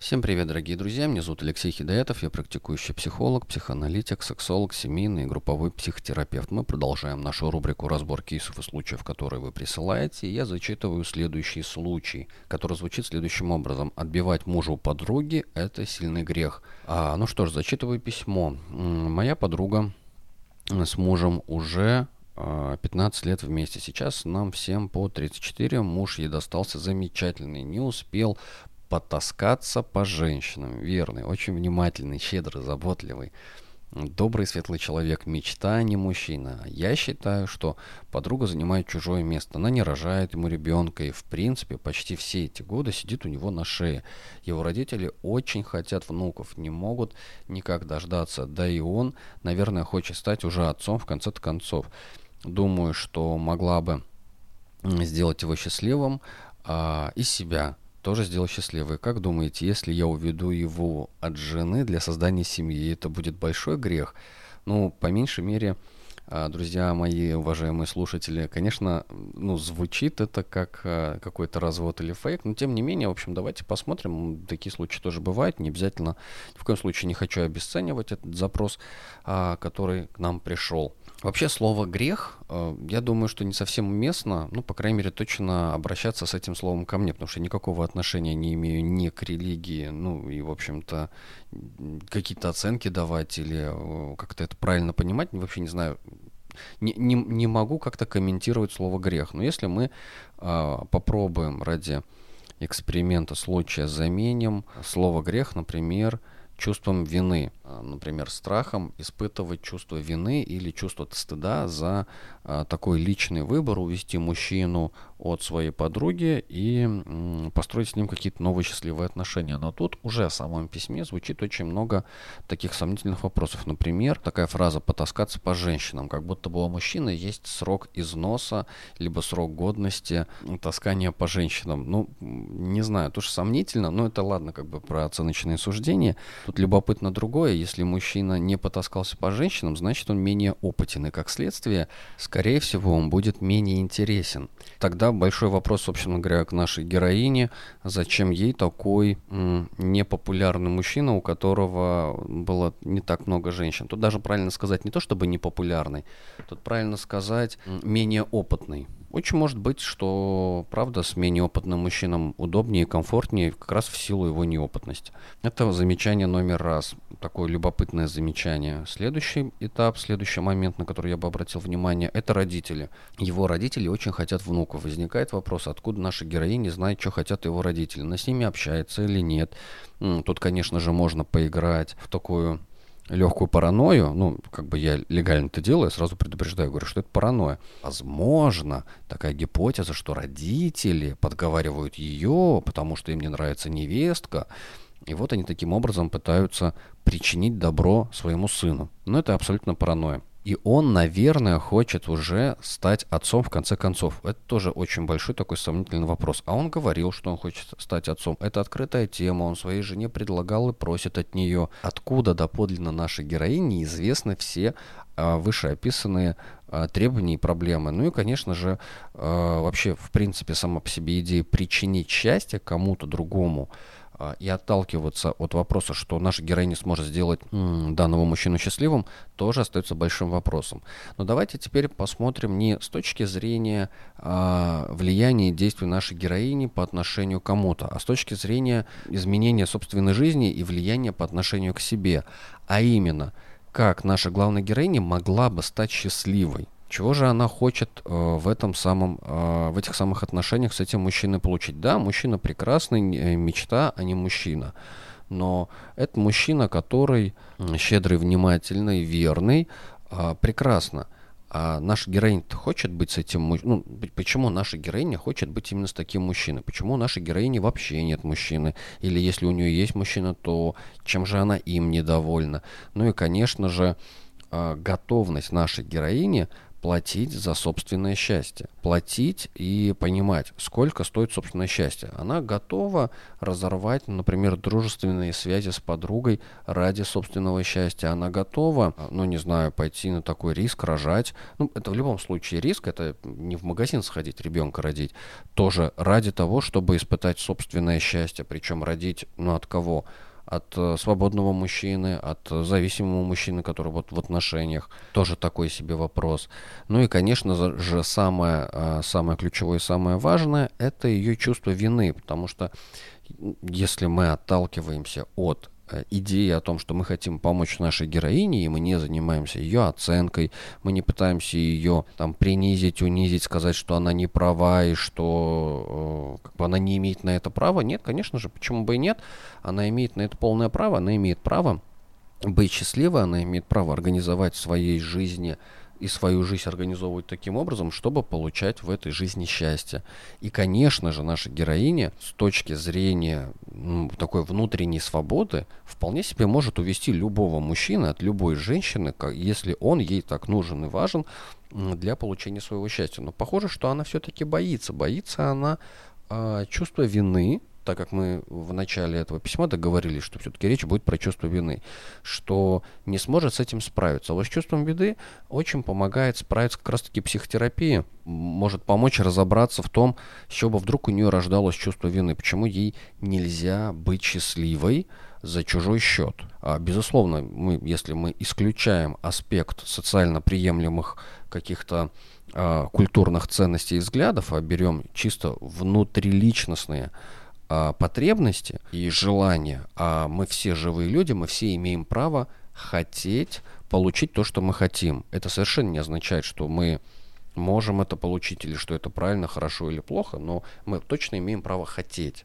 Всем привет, дорогие друзья! Меня зовут Алексей Хидаятов, я практикующий психолог, психоаналитик, сексолог, семейный и групповой психотерапевт. Мы продолжаем нашу рубрику «Разбор кейсов и случаев, которые вы присылаете». И я зачитываю следующий случай, который звучит следующим образом. «Отбивать мужа у подруги – это сильный грех». А, ну что ж, зачитываю письмо. Моя подруга с мужем уже 15 а, лет вместе. Сейчас нам всем по 34. Муж ей достался замечательный. Не успел потаскаться по женщинам. Верный, очень внимательный, щедрый, заботливый. Добрый, светлый человек, мечта, а не мужчина. Я считаю, что подруга занимает чужое место. Она не рожает ему ребенка и, в принципе, почти все эти годы сидит у него на шее. Его родители очень хотят внуков, не могут никак дождаться. Да и он, наверное, хочет стать уже отцом в конце-то концов. Думаю, что могла бы сделать его счастливым а, и себя тоже сделал счастливой. Как думаете, если я уведу его от жены для создания семьи, это будет большой грех? Ну, по меньшей мере, а, друзья мои, уважаемые слушатели, конечно, ну, звучит это как а, какой-то развод или фейк, но тем не менее, в общем, давайте посмотрим. Такие случаи тоже бывают, не обязательно, ни в коем случае не хочу обесценивать этот запрос, а, который к нам пришел. Вообще слово грех, э, я думаю, что не совсем уместно, ну, по крайней мере, точно обращаться с этим словом ко мне, потому что никакого отношения не имею ни к религии, ну, и, в общем-то, какие-то оценки давать или э, как-то это правильно понимать, вообще не знаю, не, не, не могу как-то комментировать слово грех. Но если мы э, попробуем ради эксперимента случая заменим слово грех, например, чувством вины, например, страхом испытывать чувство вины или чувство стыда за а, такой личный выбор увести мужчину от своей подруги и построить с ним какие-то новые счастливые отношения. Но тут уже в самом письме звучит очень много таких сомнительных вопросов. Например, такая фраза «потаскаться по женщинам», как будто бы у мужчины есть срок износа, либо срок годности таскания по женщинам. Ну, не знаю, тоже сомнительно, но это ладно, как бы про оценочные суждения. Тут любопытно другое, если мужчина не потаскался по женщинам, значит он менее опытен, и как следствие, скорее всего, он будет менее интересен. Тогда большой вопрос, собственно говоря, к нашей героине, зачем ей такой м, непопулярный мужчина, у которого было не так много женщин. Тут даже правильно сказать не то, чтобы непопулярный, тут правильно сказать менее опытный. Очень может быть, что, правда, с менее опытным мужчинам удобнее и комфортнее как раз в силу его неопытности. Это замечание номер раз. Такое любопытное замечание. Следующий этап, следующий момент, на который я бы обратил внимание, это родители. Его родители очень хотят внуков. Возникает вопрос, откуда наша героиня знает, что хотят его родители. Она с ними общается или нет. Тут, конечно же, можно поиграть в такую легкую паранойю, ну, как бы я легально это делаю, сразу предупреждаю, говорю, что это паранойя. Возможно, такая гипотеза, что родители подговаривают ее, потому что им не нравится невестка, и вот они таким образом пытаются причинить добро своему сыну. Но это абсолютно паранойя. И он, наверное, хочет уже стать отцом в конце концов. Это тоже очень большой такой сомнительный вопрос. А он говорил, что он хочет стать отцом. Это открытая тема. Он своей жене предлагал и просит от нее. Откуда доподлинно нашей героине известны все а, вышеописанные а, требования и проблемы. Ну и, конечно же, а, вообще, в принципе, сама по себе идея причинить счастье кому-то другому – и отталкиваться от вопроса, что наша героиня сможет сделать данного мужчину счастливым, тоже остается большим вопросом. Но давайте теперь посмотрим не с точки зрения а, влияния действий нашей героини по отношению к кому-то, а с точки зрения изменения собственной жизни и влияния по отношению к себе. А именно, как наша главная героиня могла бы стать счастливой. Чего же она хочет э, в этом самом, э, в этих самых отношениях с этим мужчиной получить? Да, мужчина прекрасный, э, мечта, а не мужчина. Но это мужчина, который щедрый, внимательный, верный, э, прекрасно. А наша героиня хочет быть с этим мужчиной. Ну, почему наша героиня хочет быть именно с таким мужчиной? Почему у нашей героини вообще нет мужчины? Или если у нее есть мужчина, то чем же она им недовольна? Ну и, конечно же, э, готовность нашей героини платить за собственное счастье. Платить и понимать, сколько стоит собственное счастье. Она готова разорвать, например, дружественные связи с подругой ради собственного счастья. Она готова, ну не знаю, пойти на такой риск, рожать. Ну, это в любом случае риск, это не в магазин сходить, ребенка родить. Тоже ради того, чтобы испытать собственное счастье. Причем родить, ну от кого? От э, свободного мужчины, от зависимого мужчины, который вот в отношениях. Тоже такой себе вопрос. Ну и, конечно же, самое, э, самое ключевое и самое важное – это ее чувство вины, потому что если мы отталкиваемся от Э, идеи о том, что мы хотим помочь нашей героине, и мы не занимаемся ее оценкой, мы не пытаемся ее там принизить, унизить, сказать, что она не права и что э, как бы она не имеет на это права. Нет, конечно же, почему бы и нет? Она имеет на это полное право, она имеет право быть счастливой, она имеет право организовать в своей жизни и свою жизнь организовывать таким образом, чтобы получать в этой жизни счастье. И, конечно же, наша героиня с точки зрения ну, такой внутренней свободы вполне себе может увести любого мужчины от любой женщины, если он ей так нужен и важен для получения своего счастья. Но похоже, что она все-таки боится. Боится она э, чувства вины, так как мы в начале этого письма договорились, что все-таки речь будет про чувство вины, что не сможет с этим справиться. А вот с чувством беды очень помогает справиться как раз-таки психотерапия, может помочь разобраться в том, с чего бы вдруг у нее рождалось чувство вины, почему ей нельзя быть счастливой за чужой счет. А, безусловно, мы, если мы исключаем аспект социально приемлемых каких-то а, культурных ценностей и взглядов, а берем чисто внутриличностные а, потребности и желания, а мы все живые люди, мы все имеем право хотеть получить то, что мы хотим. Это совершенно не означает, что мы можем это получить или что это правильно, хорошо или плохо, но мы точно имеем право хотеть.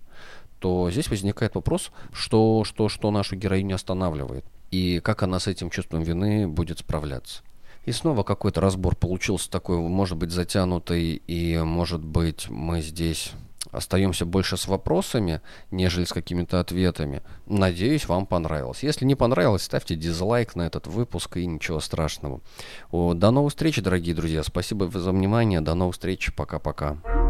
То здесь возникает вопрос, что, что, что нашу героиню останавливает и как она с этим чувством вины будет справляться. И снова какой-то разбор получился такой, может быть, затянутый, и, может быть, мы здесь остаемся больше с вопросами, нежели с какими-то ответами. Надеюсь, вам понравилось. Если не понравилось, ставьте дизлайк на этот выпуск и ничего страшного. До новых встреч, дорогие друзья. Спасибо за внимание. До новых встреч. Пока-пока.